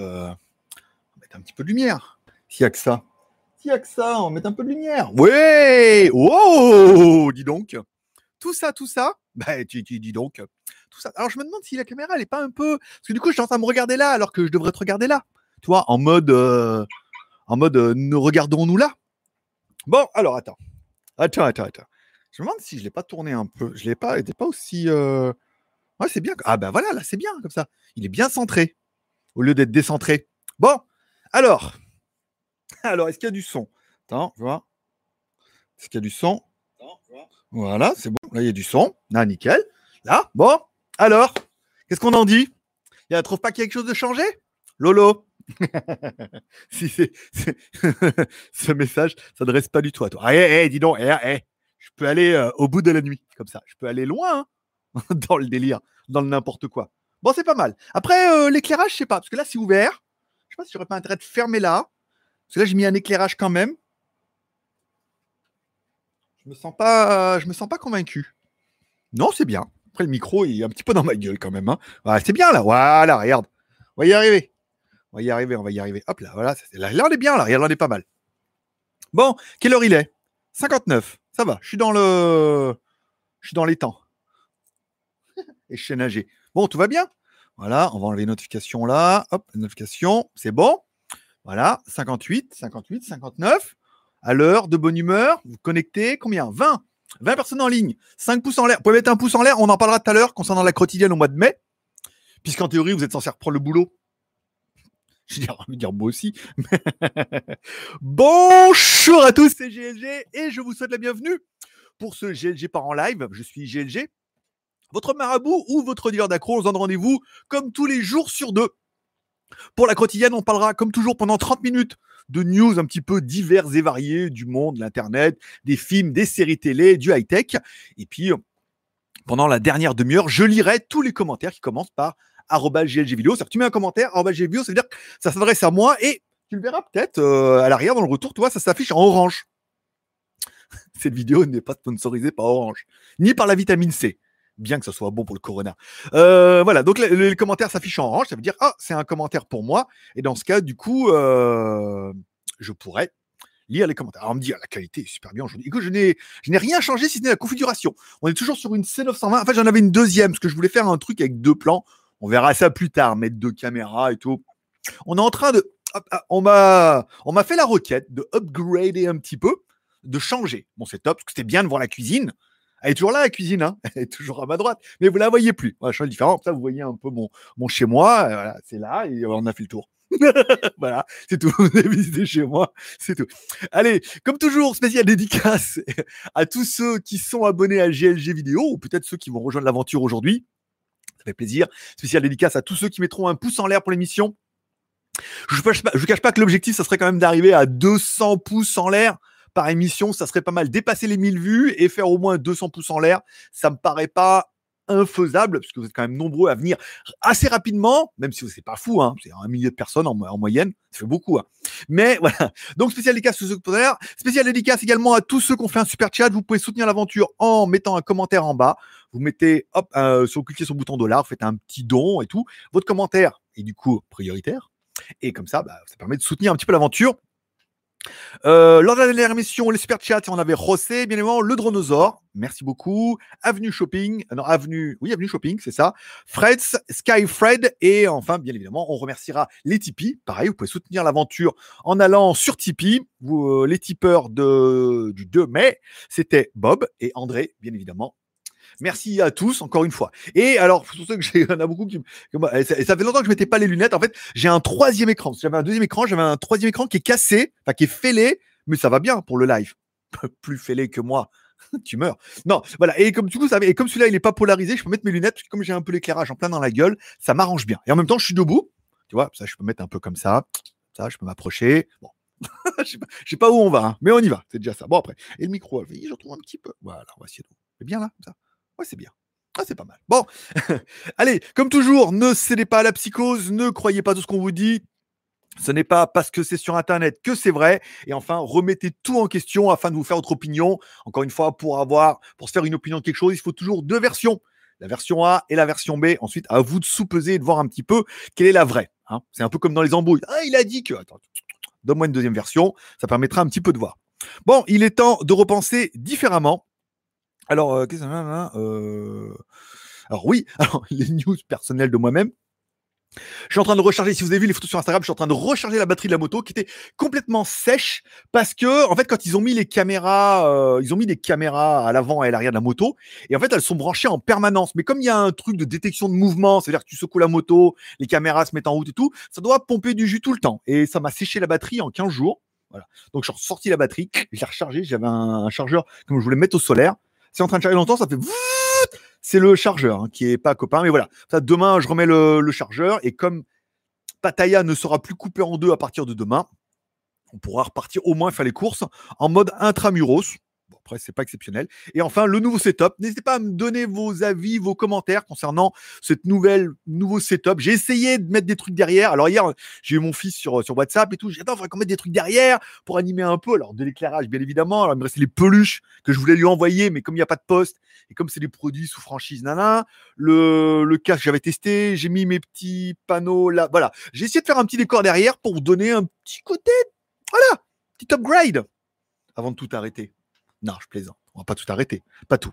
va mettre un petit peu de lumière. S'il n'y a que ça. S'il n'y a que ça, on mettre un peu de lumière. Ouais Wow Dis donc. Tout ça, tout ça, bah, tu, tu dis donc. Tout ça. Alors je me demande si la caméra, elle est pas un peu. Parce que du coup, je suis en train de me regarder là, alors que je devrais te regarder là. Tu vois, en mode. euh, En mode, euh, nous regardons-nous là. Bon, alors attends. Attends, attends, attends. Je me demande si je l'ai pas tourné un peu. Je l'ai pas. Il était pas aussi. euh, Ouais, c'est bien. Ah ben voilà, là, c'est bien comme ça. Il est bien centré au lieu d'être décentré. Bon, alors. Alors, est-ce qu'il y a du son? Attends, je vois. Est-ce qu'il y a du son? Voilà, c'est bon. Là, il y a du son. Là, nickel. Là, bon. Alors, qu'est-ce qu'on en dit? Il ne trouve pas quelque chose de changé? Lolo si c'est, ce message s'adresse pas du tout à toi. Eh, eh, dis donc, eh, eh, je peux aller euh, au bout de la nuit, comme ça. Je peux aller loin hein, dans le délire, dans le n'importe quoi. Bon, c'est pas mal. Après, euh, l'éclairage, je sais pas, parce que là, c'est ouvert. Je sais pas si j'aurais pas intérêt de fermer là. Parce que là, j'ai mis un éclairage quand même. Je me sens pas, je me sens pas convaincu. Non, c'est bien. Après, le micro, il est un petit peu dans ma gueule quand même. hein. C'est bien là. Voilà, regarde. On va y arriver. On va y arriver, on va y arriver. Hop là, voilà. Là, là, on est bien là. Regarde, là, on est pas mal. Bon, quelle heure il est? 59. Ça va. Je suis dans le, je suis dans les temps. Et je sais nager. Bon, tout va bien. Voilà, on va enlever les notifications là. Hop, notification, c'est bon. Voilà, 58, 58, 59. À l'heure, de bonne humeur, vous connectez, combien? 20. 20 personnes en ligne, 5 pouces en l'air. Vous pouvez mettre un pouce en l'air, on en parlera tout à l'heure concernant la quotidienne au mois de mai. Puisqu'en théorie, vous êtes censé reprendre le boulot. Je veux dire, dire moi aussi. Bonjour à tous, c'est GLG et je vous souhaite la bienvenue pour ce GLG par en live. Je suis GLG, votre marabout ou votre dealer d'accro. On se donne rendez-vous comme tous les jours sur deux. Pour la quotidienne, on parlera comme toujours pendant 30 minutes de news un petit peu diverses et variées du monde, l'Internet, des films, des séries télé, du high-tech. Et puis, pendant la dernière demi-heure, je lirai tous les commentaires qui commencent par arobase GLG vidéo. C'est-à-dire que tu mets un commentaire, arobase GLG vidéo, ça veut dire que ça s'adresse à moi et tu le verras peut-être euh, à l'arrière dans le retour, tu vois, ça s'affiche en orange. Cette vidéo n'est pas sponsorisée par Orange, ni par la vitamine C, bien que ce soit bon pour le corona. Euh, voilà, donc le, le- le commentaire s'affiche en orange, ça veut dire ah c'est un commentaire pour moi, et dans ce cas du coup euh, je pourrais lire les commentaires. Alors on me dit ah, la qualité est super bien aujourd'hui. Écoute, je n'ai je n'ai rien changé si ce n'est la configuration. On est toujours sur une C920. En fait, j'en avais une deuxième parce que je voulais faire un truc avec deux plans. On verra ça plus tard, mettre deux caméras et tout. On est en train de ah, on m'a on m'a fait la requête de upgrader un petit peu, de changer mon setup parce que c'était bien de voir la cuisine. Elle est toujours là, la cuisine, hein elle est toujours à ma droite, mais vous la voyez plus. Je change différent. Ça, vous voyez un peu mon, mon chez moi. euh, Voilà, c'est là et on a fait le tour. voilà, c'est tout. Vous avez visité chez moi, c'est tout. Allez, comme toujours, spécial dédicace à tous ceux qui sont abonnés à GLG Vidéo ou peut-être ceux qui vont rejoindre l'aventure aujourd'hui. Ça fait plaisir. Spécial dédicace à tous ceux qui mettront un pouce en l'air pour l'émission. Je ne cache cache pas que l'objectif, ça serait quand même d'arriver à 200 pouces en l'air par émission. Ça serait pas mal. Dépasser les 1000 vues et faire au moins 200 pouces en l'air, ça me paraît pas infaisable, parce que vous êtes quand même nombreux à venir assez rapidement, même si c'est pas fou, hein, c'est un millier de personnes en, mo- en moyenne, ça fait beaucoup. hein. Mais voilà, donc spécial dédicace sont là. spécial dédicace également à tous ceux qui ont fait un super chat. Vous pouvez soutenir l'aventure en mettant un commentaire en bas. Vous mettez, hop, euh, sur, cliquez sur le bouton dollar, vous faites un petit don et tout. Votre commentaire est du coup prioritaire. Et comme ça, bah, ça permet de soutenir un petit peu l'aventure. Euh, lors de la dernière émission, les super chats, on avait Rossé, bien évidemment, le dronosaure. Merci beaucoup. Avenue Shopping, euh, non, Avenue, oui, Avenue Shopping, c'est ça. Freds, Skyfred, et enfin, bien évidemment, on remerciera les Tipeee. Pareil, vous pouvez soutenir l'aventure en allant sur Tipeee. Vous, euh, les tipeurs de, du 2 mai, c'était Bob et André, bien évidemment. Merci à tous, encore une fois. Et alors, pour ceux que j'ai, il y en a beaucoup qui, ça, ça fait longtemps que je mettais pas les lunettes. En fait, j'ai un troisième écran. J'avais un deuxième écran, j'avais un troisième écran qui est cassé, enfin qui est fêlé, mais ça va bien pour le live. Plus fêlé que moi, tu meurs. Non, voilà. Et comme du coup, ça, et comme celui-là, il est pas polarisé, je peux mettre mes lunettes comme j'ai un peu l'éclairage en plein dans la gueule, ça m'arrange bien. Et en même temps, je suis debout. Tu vois, ça, je peux mettre un peu comme ça. Ça, je peux m'approcher. Bon. je sais pas, sais pas où on va, hein, mais on y va. C'est déjà ça. Bon après. Et le micro, je retrouve un petit peu. Voilà, on va essayer de. C'est bien là, ça. Ouais, c'est bien. Ah, c'est pas mal. Bon, allez, comme toujours, ne cédez pas à la psychose, ne croyez pas tout ce qu'on vous dit. Ce n'est pas parce que c'est sur Internet que c'est vrai. Et enfin, remettez tout en question afin de vous faire votre opinion. Encore une fois, pour avoir, pour se faire une opinion de quelque chose, il faut toujours deux versions. La version A et la version B. Ensuite, à vous de sous-peser et de voir un petit peu quelle est la vraie. Hein. c'est un peu comme dans les embrouilles. Ah, il a dit que. Attends, donne-moi une deuxième version, ça permettra un petit peu de voir. Bon, il est temps de repenser différemment. Alors, euh, qu'est-ce que ça euh... Alors oui, alors les news personnelles de moi-même. Je suis en train de recharger, si vous avez vu les photos sur Instagram, je suis en train de recharger la batterie de la moto qui était complètement sèche parce que, en fait, quand ils ont mis les caméras, ils ont mis des caméras à l'avant et à l'arrière de la moto et en fait, elles sont branchées en permanence. Mais comme il y a un truc de détection de mouvement, c'est-à-dire que tu secoues la moto, les caméras se mettent en route et tout, ça doit pomper du jus tout le temps. Et ça m'a séché la batterie en 15 jours. Voilà. Donc, suis ressorti la batterie, je l'ai rechargé, j'avais un, chargeur comme je voulais mettre au solaire. C'est en train de charger longtemps, ça fait c'est le chargeur hein, qui est pas copain. Mais voilà, ça, demain, je remets le, chargeur et comme Pattaya ne sera plus coupé en deux à partir de demain, on pourra repartir au moins faire les courses en mode intramuros. Après, c'est pas exceptionnel. Et enfin, le nouveau setup. N'hésitez pas à me donner vos avis, vos commentaires concernant cette nouvelle nouveau setup. J'ai essayé de mettre des trucs derrière. Alors hier, j'ai eu mon fils sur, WhatsApp et tout. J'ai dit attends, faudrait qu'on mette des trucs derrière pour animer un peu. Alors de l'éclairage, bien évidemment. Alors il me restait les peluches que je voulais lui envoyer, mais comme il n'y a pas de poste et comme c'est des produits sous franchise, nana, le, le casque j'avais testé. J'ai mis mes petits panneaux là. Voilà. J'ai essayé de faire un petit décor derrière pour donner un petit côté. Voilà, petit upgrade avant de tout arrêter. Non, je plaisante. On va pas tout arrêter. Pas tout.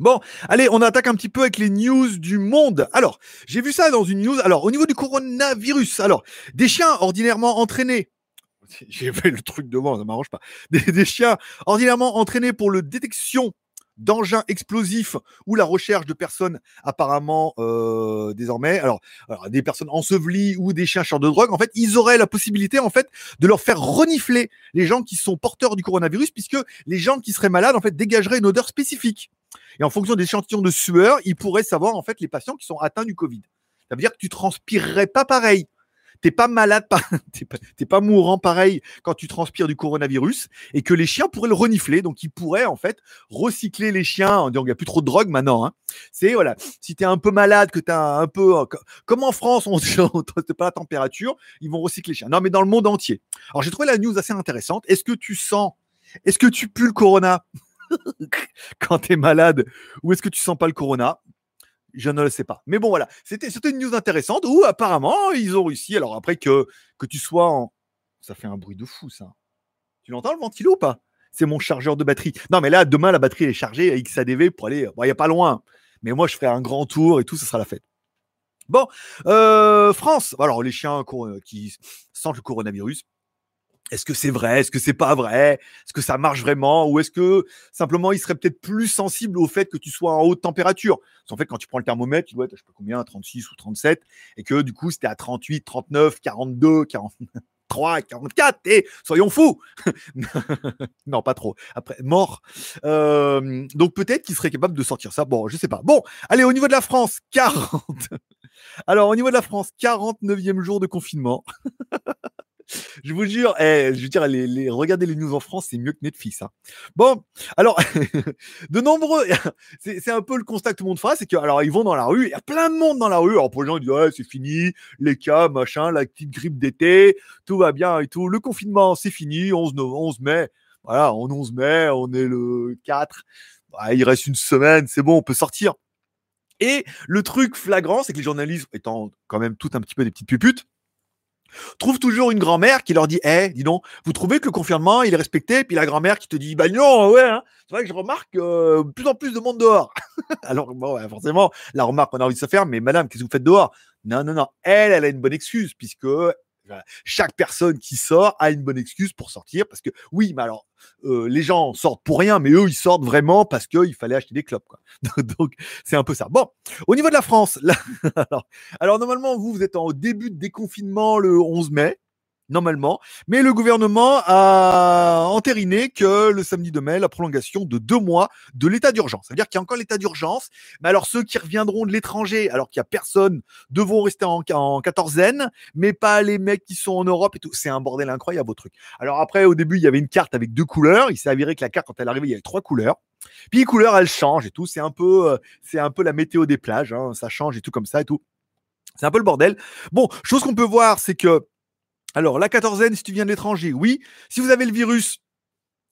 Bon, allez, on attaque un petit peu avec les news du monde. Alors, j'ai vu ça dans une news. Alors, au niveau du coronavirus, alors, des chiens ordinairement entraînés. J'ai fait le truc devant, ça m'arrange pas. Des, des, chiens ordinairement entraînés pour le détection d'engins explosifs ou la recherche de personnes apparemment euh, désormais, alors, des personnes ensevelies ou des chercheurs de drogue, en fait, ils auraient la possibilité en fait de leur faire renifler les gens qui sont porteurs du coronavirus, puisque les gens qui seraient malades en fait dégageraient une odeur spécifique. Et en fonction des échantillons de sueur, ils pourraient savoir en fait les patients qui sont atteints du Covid. Ça veut dire que tu transpirerais pas pareil t'es pas malade, t'es pas, pas, mourant pareil quand tu transpires du coronavirus et que les chiens pourraient le renifler. Donc, ils pourraient en fait recycler les chiens en disant qu'il n'y a plus trop de drogue maintenant. Hein. C'est voilà, si tu es un peu malade, que tu as un peu. Comme en France, on ne pas la température, ils vont recycler les chiens. Non, mais dans le monde entier. Alors, j'ai trouvé la news assez intéressante. Est-ce que tu sens, est-ce que tu pues le corona quand tu es malade ou est-ce que tu sens pas le corona? Je ne le sais pas. Mais bon, voilà. C'était, une news intéressante où apparemment, ils ont réussi. Alors après que, tu sois en. Ça fait un bruit de fou, ça. Tu l'entends le ventilo ou pas? C'est mon chargeur de batterie. Non, mais là, demain, la batterie est chargée à XADV pour aller. il n'y a pas loin. Mais moi, je ferai un grand tour et tout, ce sera la fête. Bon, euh, France. Alors, les chiens qui sentent le coronavirus, est-ce que c'est vrai Est-ce que c'est pas vrai Est-ce que ça marche vraiment Ou est-ce que simplement il serait peut-être plus sensible au fait que tu sois en haute température? En fait, quand tu prends le thermomètre, tu dois être, je sais pas combien, 36 ou 37, et que du coup, c'était à 38, 39, 42, 43, 44, et soyons fous Non, pas trop. Après, mort. Donc peut-être qu'il serait capable de sortir ça. Bon, je sais pas. Bon, allez, au niveau de la France, 40. Alors, au niveau de la France, 49e jour de confinement. je vous jure, eh, je veux dire, les, regarder les news en France, c'est mieux que Netflix. Hein. Bon, alors, de nombreux, c'est un peu le constat que tout le monde fera, c'est que, alors, ils vont dans la rue, il y a plein de monde dans la rue. Alors, pour les gens, ils disent, ouais, c'est fini, les cas, machin, la petite grippe d'été, tout va bien et tout. Le confinement, c'est fini, 11, 11 mai. Voilà, on 11 mai, on est le 4. il reste une semaine, c'est bon, on peut sortir. Et le truc flagrant, c'est que les journalistes, étant quand même tout un petit peu des petites puputes, trouve toujours une grand-mère qui leur dit Eh, dis donc, vous trouvez que le confinement il est respecté Puis la grand-mère qui te dit Bah non, ouais, hein. c'est vrai que je remarque euh, plus en plus de monde dehors. Alors, bon, forcément, la remarque, on a envie de se faire Mais madame, qu'est-ce que vous faites dehors? Non, non, non. Elle, elle a une bonne excuse, puisque chaque personne qui sort a une bonne excuse pour sortir parce que oui, mais alors euh, les gens sortent pour rien, mais eux ils sortent vraiment parce qu'il fallait acheter des clopes. Quoi. Donc c'est un peu ça. Bon, au niveau de la France, alors, alors, normalement vous vous êtes en début de déconfinement le 11 mai normalement. Mais le gouvernement a entériné que le samedi de mai, la prolongation de deux mois de l'état d'urgence. Ça veut dire qu'il y a encore l'état d'urgence. Mais alors ceux qui reviendront de l'étranger, alors qu'il n'y a personne, devront rester en, en quatorzaine, mais pas les mecs qui sont en Europe et tout. C'est un bordel incroyable au truc. Alors après, au début, il y avait une carte avec deux couleurs. Il s'est avéré que la carte, quand elle arrivait, il y avait trois couleurs. Puis les couleurs, elles changent et tout. C'est un peu, euh, c'est un peu la météo des plages. Hein. Ça change et tout comme ça et tout. C'est un peu le bordel. Bon, chose qu'on peut voir, c'est que alors, la quatorzaine, si tu viens de l'étranger, oui. Si vous avez le virus,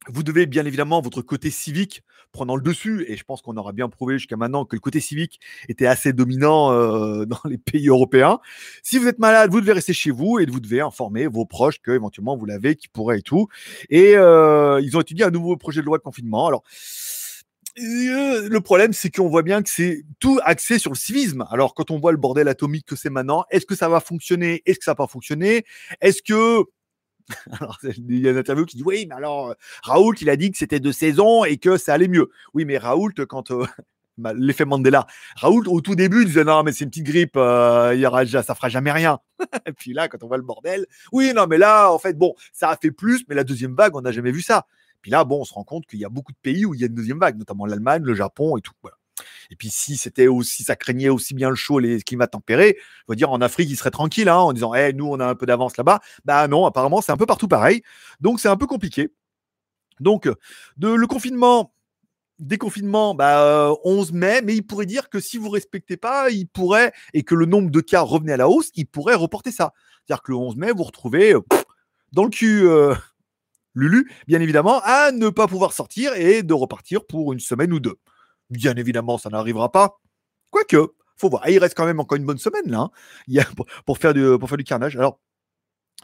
vous devez bien évidemment votre côté civique prenant le dessus. Et je pense qu'on aura bien prouvé jusqu'à maintenant que le côté civique était assez dominant euh, dans les pays européens. Si vous êtes malade, vous devez rester chez vous et vous devez informer vos proches que éventuellement vous l'avez, qui pourrait et tout. Et euh, ils ont étudié un nouveau projet de loi de confinement. Alors le problème, c'est qu'on voit bien que c'est tout axé sur le civisme. Alors, quand on voit le bordel atomique que c'est maintenant, est-ce que ça va fonctionner? Est-ce que ça va pas fonctionner? Est-ce que alors, il y a une interview qui dit oui, mais alors Raoult, il a dit que c'était deux saisons et que ça allait mieux. Oui, mais Raoult, quand euh, bah, l'effet Mandela, Raoult au tout début disait non, mais c'est une petite grippe, euh, il y aura, ça fera jamais rien. et puis là, quand on voit le bordel, oui, non, mais là, en fait, bon, ça a fait plus, mais la deuxième vague, on n'a jamais vu ça. Puis là, bon, on se rend compte qu'il y a beaucoup de pays où il y a une deuxième vague, notamment l'Allemagne, le Japon et tout. Et puis si c'était aussi, ça craignait aussi bien le chaud, les climats tempérés, je veux dire en Afrique, ils seraient tranquilles hein, en disant, hey, nous on a un peu d'avance là-bas. Bah non, apparemment c'est un peu partout pareil. Donc c'est un peu compliqué. Donc de, le confinement, déconfinement, bah, 11 mai, mais il pourrait dire que si vous respectez pas, il pourrait, et que le nombre de cas revenait à la hausse, il pourrait reporter ça. C'est-à-dire que le 11 mai, vous retrouvez dans le cul. Euh, Lulu, bien évidemment, à ne pas pouvoir sortir et de repartir pour une semaine ou deux. Bien évidemment, ça n'arrivera pas. Quoique, faut voir. il reste quand même encore une bonne semaine là, hein. pour, faire du, pour faire du carnage. Alors,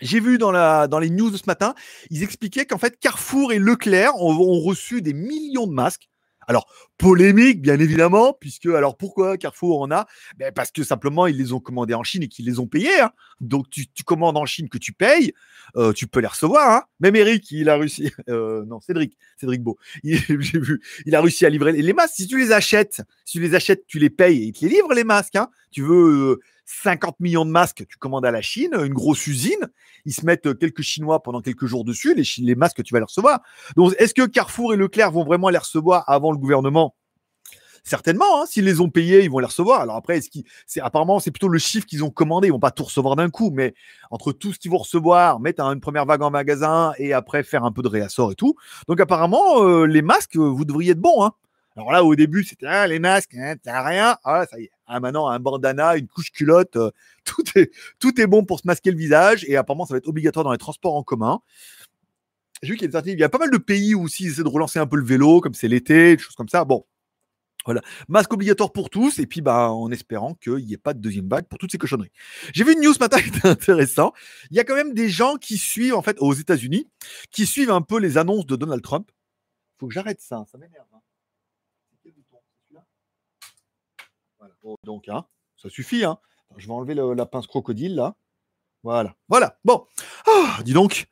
j'ai vu dans les news de ce matin, ils expliquaient qu'en fait, Carrefour et Leclerc ont reçu des millions de masques alors, polémique, bien évidemment, puisque, alors pourquoi Carrefour en a? Ben, Parce que simplement, ils les ont commandés en Chine et qu'ils les ont payés. Hein. Donc, tu, commandes en Chine que tu payes, euh, tu peux les recevoir. Hein. Même Eric, il a réussi. Euh, non, Cédric, Cédric Beau, il a réussi à livrer les masques. Si tu les achètes, si tu les achètes, tu les payes et ils te les livrent, les masques. Hein. Tu veux. Euh, 50 millions de masques, tu commandes à la Chine, une grosse usine, ils se mettent euh, quelques Chinois pendant quelques jours dessus, les, les masques, tu vas les recevoir. Donc, est-ce que Carrefour et Leclerc vont vraiment les recevoir avant le gouvernement? Certainement, hein, s'ils les ont payés, ils vont les recevoir. Alors après, c'est apparemment c'est plutôt le chiffre qu'ils ont commandé. Ils vont pas tout recevoir d'un coup, mais entre tout ce qu'ils vont recevoir, mettre une première vague en magasin et après faire un peu de réassort et tout. Donc apparemment, euh, les masques, vous devriez être bons. Hein. Alors là, au début, c'était ah, les masques, hein, t'as rien. Ah, ça y est. Ah, maintenant, un bandana, une couche culotte, euh, tout, est, tout est bon pour se masquer le visage. Et apparemment, ça va être obligatoire dans les transports en commun. J'ai vu qu'il y, a il y a pas mal de pays où aussi ils essaient de relancer un peu le vélo, comme c'est l'été, des choses comme ça. Bon, voilà, masque obligatoire pour tous, et puis bah, en espérant qu'il n'y ait pas de deuxième vague pour toutes ces cochonneries. J'ai vu une news ce matin qui était intéressant. Il y a quand même des gens qui suivent, en fait, aux États-Unis, qui suivent un peu les annonces de Donald Trump. Faut que j'arrête ça, ça m'énerve. Donc, hein, ça suffit. Hein. Je vais enlever la pince crocodile là. Voilà. Voilà. Bon. Ah, dis donc,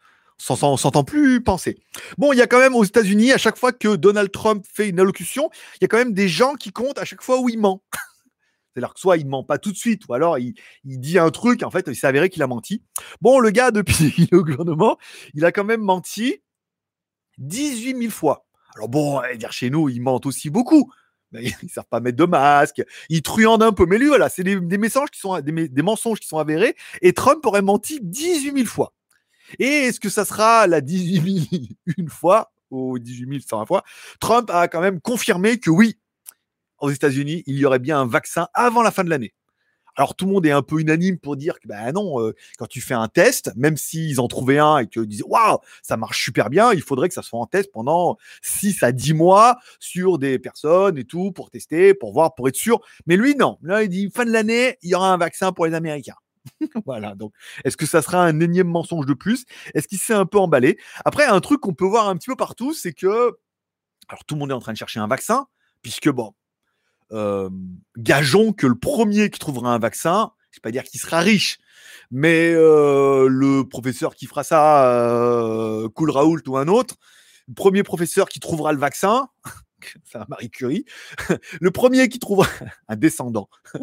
on s'entend plus penser. Bon, il y a quand même aux États-Unis, à chaque fois que Donald Trump fait une allocution, il y a quand même des gens qui comptent à chaque fois où il ment. C'est-à-dire que soit il ment pas tout de suite, ou alors il, dit un truc, en fait, il s'est avéré qu'il a menti. Bon, le gars, depuis qu'il est au gouvernement, il a quand même menti 18 000 fois. Alors bon, dire chez nous, il ment aussi beaucoup. Ils ils savent pas mettre de masque, ils truandent un peu. Mais lui, voilà, c'est des, des, mensonges qui sont avérés. Et Trump aurait menti 18 000 fois. Et est-ce que ça sera la 18 000 une fois ou 18 120 fois? Trump a quand même confirmé que oui, aux États-Unis, il y aurait bien un vaccin avant la fin de l'année. Alors tout le monde est un peu unanime pour dire que ben non, euh, quand tu fais un test, même s'ils en trouvaient un et qu'ils disaient waouh, ça marche super bien, il faudrait que ça soit en test pendant 6 à 10 mois sur des personnes et tout pour tester, pour voir, pour être sûr. Mais lui non, là il dit fin de l'année, il y aura un vaccin pour les Américains. voilà, donc est-ce que ça sera un énième mensonge de plus? Est-ce qu'il s'est un peu emballé? Après, un truc qu'on peut voir un petit peu partout, c'est que alors tout le monde est en train de chercher un vaccin, puisque bon, gageons que le premier qui trouvera un vaccin, je ne vais pas dire qu'il sera riche, mais le professeur qui fera ça, Cool Raoult ou un autre, le premier professeur qui trouvera le vaccin, c'est un Marie Curie, le premier qui trouvera un descendant,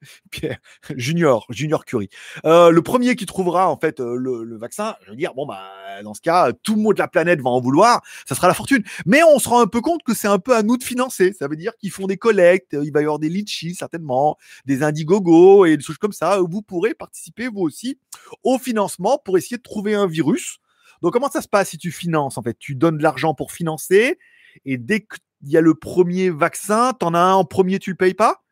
Pierre Junior, Junior Curie. Euh, le premier qui trouvera en fait euh, le, vaccin, je veux dire, bon bah dans ce cas, tout le monde de la planète va en vouloir, ça sera la fortune. Mais on se rend un peu compte que c'est un peu à nous de financer. Ça veut dire qu'ils font des collectes, il va y avoir des litchis certainement, des Indiegogo et des choses comme ça. Vous pourrez participer vous aussi au financement pour essayer de trouver un virus. Donc comment ça se passe si tu finances en fait? Tu donnes de l'argent pour financer et dès qu'il y a le premier vaccin, tu en as un en premier, tu le payes pas?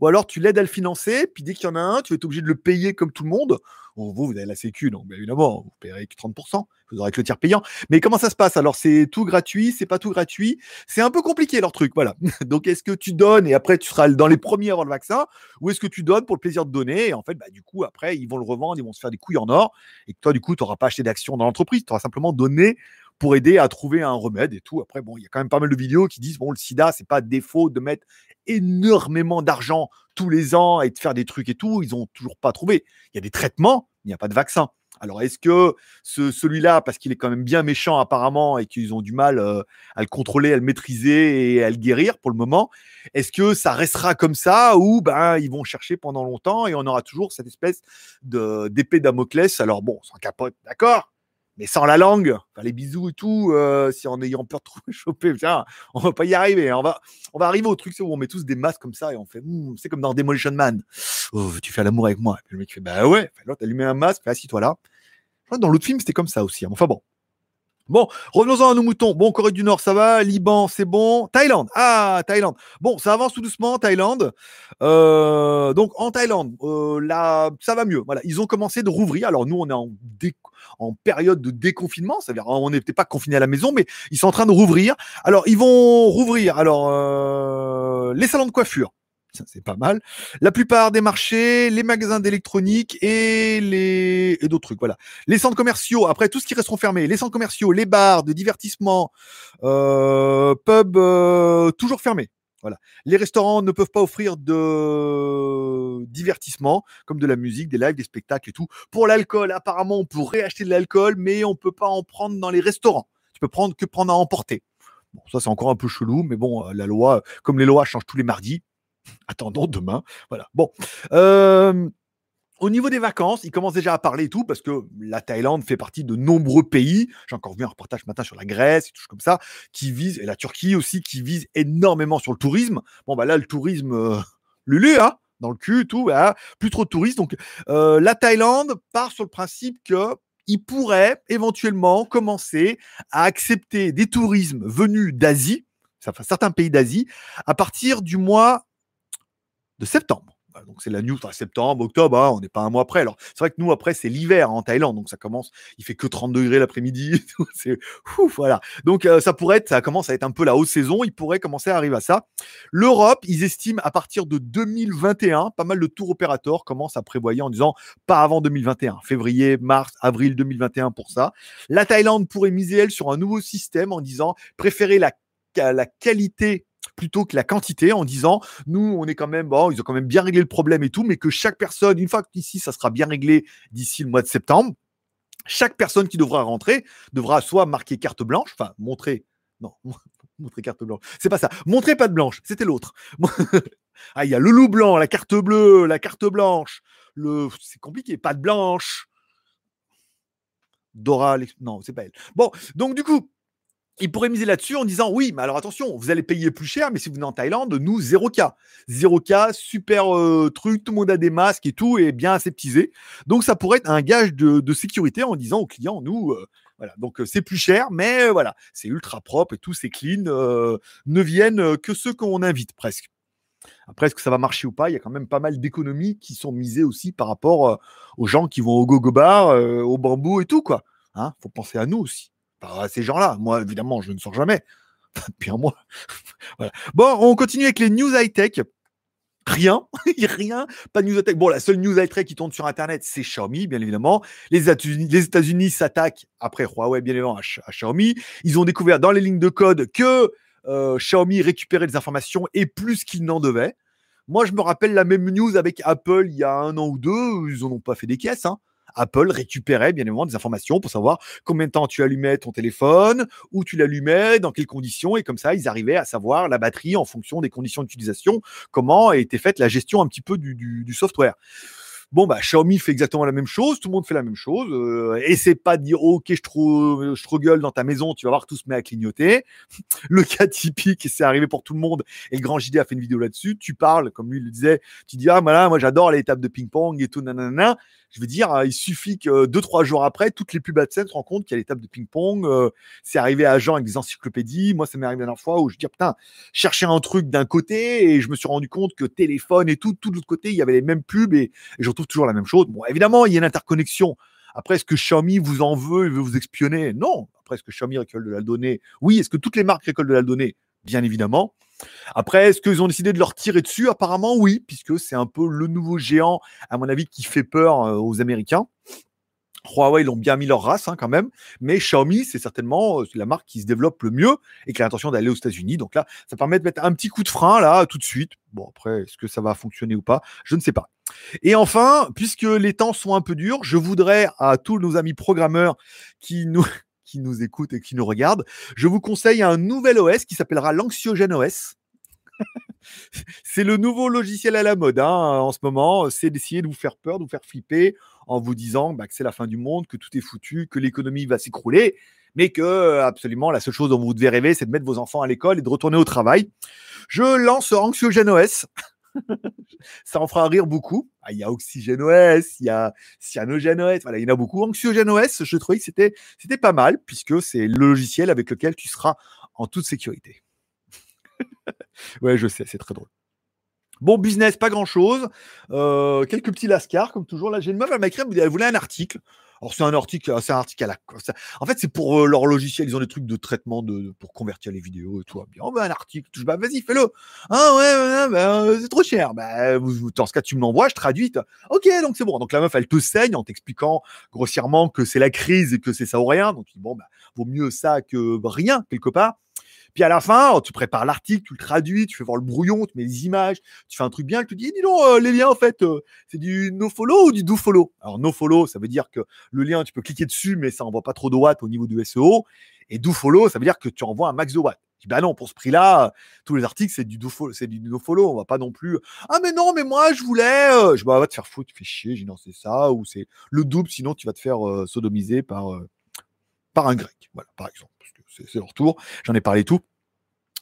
Ou alors tu l'aides à le financer, puis dès qu'il y en a un, tu être obligé de le payer comme tout le monde. vous, vous avez la Sécu, donc bien évidemment, vous payerez que 30%, vous aurez que le tiers payant. Mais comment ça se passe? Alors c'est tout gratuit, c'est pas tout gratuit. C'est un peu compliqué leur truc, voilà. donc est-ce que tu donnes et après tu seras dans les premiers à avoir le vaccin, ou est-ce que tu donnes pour le plaisir de donner et en fait, bah, du coup, après, ils vont le revendre, ils vont se faire des couilles en or, et toi, du coup, tu n'auras pas acheté d'actions dans l'entreprise, tu auras simplement donné pour aider à trouver un remède et tout. Après, bon, il y a quand même pas mal de vidéos qui disent bon, le sida, c'est pas défaut de mettre énormément d'argent tous les ans et de faire des trucs et tout, ils n'ont toujours pas trouvé. Il y a des traitements, il n'y a pas de vaccin. Alors, est-ce que ce, celui-là, parce qu'il est quand même bien méchant apparemment et qu'ils ont du mal euh, à le contrôler, à le maîtriser et à le guérir pour le moment, est-ce que ça restera comme ça ou ben ils vont chercher pendant longtemps et on aura toujours cette espèce de d'épée Damoclès? Alors bon, sans capote, d'accord, mais sans la langue, les bisous et tout, euh, si en ayant peur de trop choper, tiens, on va pas y arriver. Hein. On va, on va arriver au truc où on met tous des masques comme ça et on fait, c'est comme dans Demolition Man. Oh, tu fais l'amour avec moi. Et puis le mec fait, bah ouais. L'autre, met un masque, assis-toi là. Dans l'autre film, c'était comme ça aussi. Hein. Enfin bon. Bon, revenons-en à nos moutons. Bon, Corée du Nord, ça va. Liban, c'est bon. Thaïlande. Ah, Thaïlande. Bon, ça avance tout doucement, Thaïlande. Euh, donc, en Thaïlande, euh, là, ça va mieux. Voilà, ils ont commencé de rouvrir. Alors, nous, on est en, en période de déconfinement. Ça veut dire, on n'était pas confiné à la maison, mais ils sont en train de rouvrir. Alors, ils vont rouvrir. Alors, euh, les salons de coiffure c'est pas mal. La plupart des marchés, les magasins d'électronique et les et d'autres trucs. Voilà. Les centres commerciaux. Après tout ce qui resteront fermés, les centres commerciaux, les bars de divertissement, euh, pubs euh, toujours fermés. Voilà. Les restaurants ne peuvent pas offrir de divertissement comme de la musique, des lives, des spectacles et tout. Pour l'alcool, apparemment, on pourrait acheter de l'alcool, mais on peut pas en prendre dans les restaurants. Tu peux prendre que prendre à emporter. Bon, ça c'est encore un peu chelou, mais bon, la loi, comme les lois changent tous les mardis, attendons demain. Voilà. Bon. Euh, au niveau des vacances, ils commencent déjà à parler et tout, parce que la Thaïlande fait partie de nombreux pays. J'ai encore vu un reportage ce matin sur la Grèce et tout comme ça, qui vise, et la Turquie aussi, qui vise énormément sur le tourisme. Bon, bah là, le tourisme, euh, lulu, hein, dans le cul, tout, bah, plus trop de touristes. Donc, euh, la Thaïlande part sur le principe que il pourrait éventuellement commencer à accepter des tourismes venus d'Asie, certains pays d'Asie, à partir du mois de septembre. Donc c'est la news, septembre, octobre, hein, on n'est pas un mois après. Alors c'est vrai que nous après c'est l'hiver en Thaïlande, donc ça commence, il fait que 30 degrés l'après-midi, c'est ouf, voilà. Donc euh, ça pourrait être, ça commence à être un peu la haute saison, il pourrait commencer à arriver à ça. L'Europe, ils estiment à partir de 2021, pas mal de tours opérateurs commencent à prévoyer en disant pas avant 2021, février, mars, avril 2021 pour ça. La Thaïlande pourrait miser elle sur un nouveau système en disant préférer la la qualité plutôt que la quantité en disant nous on est quand même bon ils ont quand même bien réglé le problème et tout mais que chaque personne une fois qu'ici ça sera bien réglé d'ici le mois de septembre chaque personne qui devra rentrer devra soit marquer carte blanche enfin montrer non montrer carte blanche c'est pas ça montrer pas de blanche c'était l'autre. Ah il y a le loup blanc la carte bleue la carte blanche le c'est compliqué pas de blanche. Dora non c'est pas elle. Bon donc du coup il pourrait miser là-dessus en disant oui, mais alors attention, vous allez payer plus cher, mais si vous venez en Thaïlande, nous, 0K. 0K, super euh, truc, tout le monde a des masques et tout, et bien aseptisé. Donc ça pourrait être un gage de, sécurité en disant aux clients, nous, euh, voilà, donc euh, c'est plus cher, mais voilà, c'est ultra propre et tout, c'est clean, ne viennent que ceux qu'on invite presque. Après, est-ce que ça va marcher ou pas? Il y a quand même pas mal d'économies qui sont misées aussi par rapport aux gens qui vont au gogo bar, au bambou et tout, quoi. Hein faut penser à nous aussi à ces gens-là. Moi, évidemment, je ne sors jamais. Depuis un mois. Bon, on continue avec les news high-tech. Rien, rien, pas de news high-tech. Bon, la seule news high-tech qui tourne sur Internet, c'est Xiaomi, bien évidemment. Les États-Unis s'attaquent, après Huawei, bien évidemment, à, Xiaomi. Ils ont découvert dans les lignes de code que euh, Xiaomi récupérait des informations et plus qu'il n'en devait. Moi, je me rappelle la même news avec Apple il y a un an ou deux. Ils n'en ont pas fait des caisses. Hein. Apple récupérait bien évidemment des informations pour savoir combien de temps tu allumais ton téléphone, où tu l'allumais, dans quelles conditions, et comme ça, ils arrivaient à savoir la batterie en fonction des conditions d'utilisation, comment était faite la gestion un petit peu du, software. Bon, bah, Xiaomi fait exactement la même chose, tout le monde fait la même chose. Euh, et c'est pas de dire, ok, je, trouve, je gueule dans ta maison, tu vas voir, tout se met à clignoter. Le cas typique, c'est arrivé pour tout le monde, et le grand JD a fait une vidéo là-dessus, tu parles, comme lui le disait, tu dis, ah, voilà, moi j'adore les tables de ping-pong et tout, nanana Je veux dire, il suffit que deux, trois jours après, toutes les pubs AdSense se rendent compte qu'il y a les tables de ping-pong. euh, c'est arrivé à Jean avec des encyclopédies. Moi, ça m'est arrivé la dernière fois où je dis, putain, chercher un truc d'un côté et je me suis rendu compte que téléphone et tout, tout de l'autre côté, il y avait les mêmes pubs et, je retrouve toujours la même chose. Bon, évidemment, il y a une interconnexion. Après, est-ce que Xiaomi vous en veut et veut vous espionner? Non. Après, est-ce que Xiaomi récolte de la donnée? Oui. Est-ce que toutes les marques récoltent de la donnée? Bien évidemment. Après, est-ce qu'ils ont décidé de leur tirer dessus? Apparemment, oui, puisque c'est un peu le nouveau géant, à mon avis, qui fait peur euh, aux Américains. Huawei, ils l'ont bien mis leur race hein, quand même, mais Xiaomi, c'est certainement euh, la marque qui se développe le mieux et qui a l'intention d'aller aux États-Unis. Donc là, ça permet de mettre un petit coup de frein là tout de suite. Bon, après, est-ce que ça va fonctionner ou pas? Je ne sais pas. Et enfin, puisque les temps sont un peu durs, je voudrais à tous nos amis programmeurs qui nous qui nous écoutent et qui nous regardent, je vous conseille un nouvel OS qui s'appellera l'Anxiogène OS. c'est le nouveau logiciel à la mode hein, en ce moment. C'est d'essayer de vous faire peur, de vous faire flipper en vous disant bah, que c'est la fin du monde, que tout est foutu, que l'économie va s'écrouler, mais que euh, absolument la seule chose dont vous devez rêver, c'est de mettre vos enfants à l'école et de retourner au travail. Je lance Anxiogène OS. Ça en fera rire beaucoup. Ah, il y a Oxygène il y a Cyanogène OS, voilà, il y en a beaucoup. Anxiogène OS, je trouvais que c'était, c'était pas mal, puisque c'est le logiciel avec lequel tu seras en toute sécurité. ouais, je sais, c'est très drôle. Bon, business, pas grand chose. Euh, quelques petits lascars, comme toujours. Là, j'ai une meuf, elle m'a écrit, elle voulait un article. Alors, c'est un article, c'est un article à la. En fait, c'est pour euh, leur logiciel. Ils ont des trucs de traitement de, pour convertir les vidéos et tout. Bien, on veut un article. Bah, vas-y, fais-le. Ah, ouais, bah, euh, c'est trop cher. Bah, dans ce cas, tu me l'envoies, je traduis. Ok, donc c'est bon. Donc, la meuf, elle te saigne en t'expliquant grossièrement que c'est la crise et que c'est ça ou rien. Donc, bon, bah, vaut mieux ça que rien, quelque part. Puis à la fin, tu prépares l'article, tu le traduis, tu fais voir le brouillon, tu mets les images, tu fais un truc bien, elle te dit, dis donc, euh, les liens, en fait, euh, c'est du no-follow ou du do-follow Alors, no-follow, ça veut dire que le lien, tu peux cliquer dessus, mais ça envoie pas trop de watts au niveau du SEO. Et do-follow, ça veut dire que tu envoies un max de watts. Je dis, bah non, pour ce prix-là, tous les articles, c'est du do-follow, c'est du no-follow. On va pas non plus, ah, mais non, mais moi, je voulais, euh, je dis, bah, va te faire foutre, tu fais chier, j'ai non, c'est ça, ou c'est le double, sinon tu vas te faire sodomiser par, par un grec. Voilà, par exemple. C'est leur tour. J'en ai parlé tout.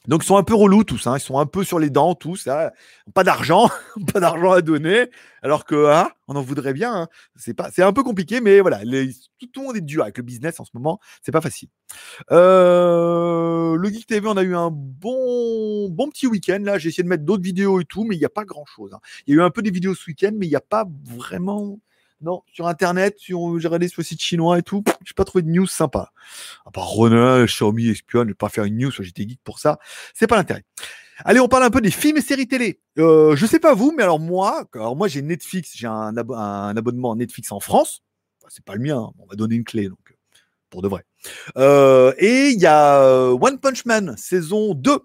Donc ils sont un peu relous tous, hein. ils sont un peu sur les dents tous, hein. pas d'argent, pas d'argent à donner, alors que hein, on en voudrait bien. hein. C'est pas, un peu compliqué, mais voilà, tout, le monde est dur avec le business en ce moment, c'est pas facile. Euh, le Geek TV, on a eu un bon, bon petit week-end là. J'ai essayé de mettre d'autres vidéos et tout, mais il n'y a pas grand chose. Il y a eu un peu des vidéos ce week-end, mais il n'y a pas vraiment. Non, sur internet, sur, j'ai regardé sur le site chinois et tout, j'ai pas trouvé de news sympa. À part Renault, Xiaomi espionne, je vais pas faire une news JT Geek pour ça. C'est pas l'intérêt. Allez, on parle un peu des films et séries télé. Euh, je sais pas vous, mais alors moi, alors moi j'ai Netflix, j'ai un, abo- un abonnement Netflix en France. Enfin, c'est pas le mien, on m'a donné une clé, donc pour de vrai. Euh, et il y a euh, One Punch Man saison 2.